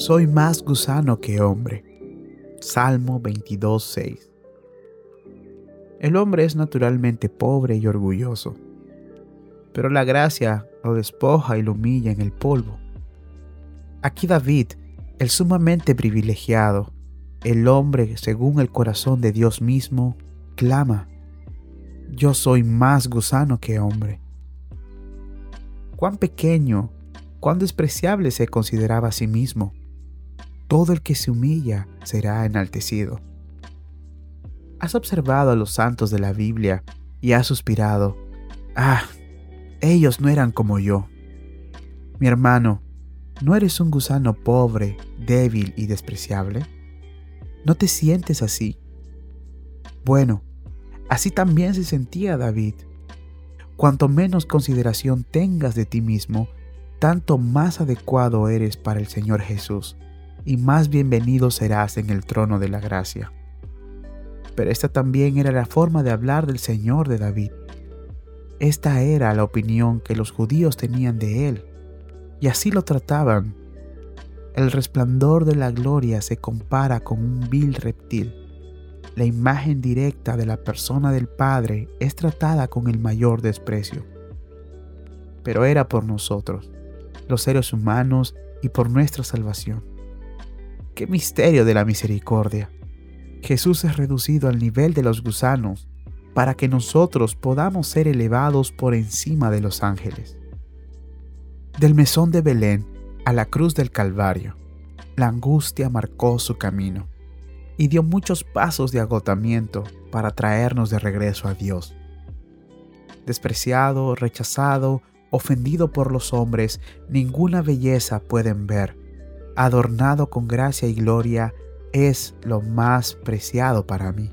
soy más gusano que hombre. Salmo 22.6 El hombre es naturalmente pobre y orgulloso, pero la gracia lo despoja y lo humilla en el polvo. Aquí David, el sumamente privilegiado, el hombre según el corazón de Dios mismo, clama, yo soy más gusano que hombre. Cuán pequeño, cuán despreciable se consideraba a sí mismo todo el que se humilla será enaltecido. Has observado a los santos de la Biblia y has suspirado, ah, ellos no eran como yo. Mi hermano, ¿no eres un gusano pobre, débil y despreciable? ¿No te sientes así? Bueno, así también se sentía David. Cuanto menos consideración tengas de ti mismo, tanto más adecuado eres para el Señor Jesús y más bienvenido serás en el trono de la gracia. Pero esta también era la forma de hablar del Señor de David. Esta era la opinión que los judíos tenían de él, y así lo trataban. El resplandor de la gloria se compara con un vil reptil. La imagen directa de la persona del Padre es tratada con el mayor desprecio. Pero era por nosotros, los seres humanos, y por nuestra salvación. ¡Qué misterio de la misericordia! Jesús es reducido al nivel de los gusanos para que nosotros podamos ser elevados por encima de los ángeles. Del mesón de Belén a la cruz del Calvario, la angustia marcó su camino y dio muchos pasos de agotamiento para traernos de regreso a Dios. Despreciado, rechazado, ofendido por los hombres, ninguna belleza pueden ver adornado con gracia y gloria, es lo más preciado para mí.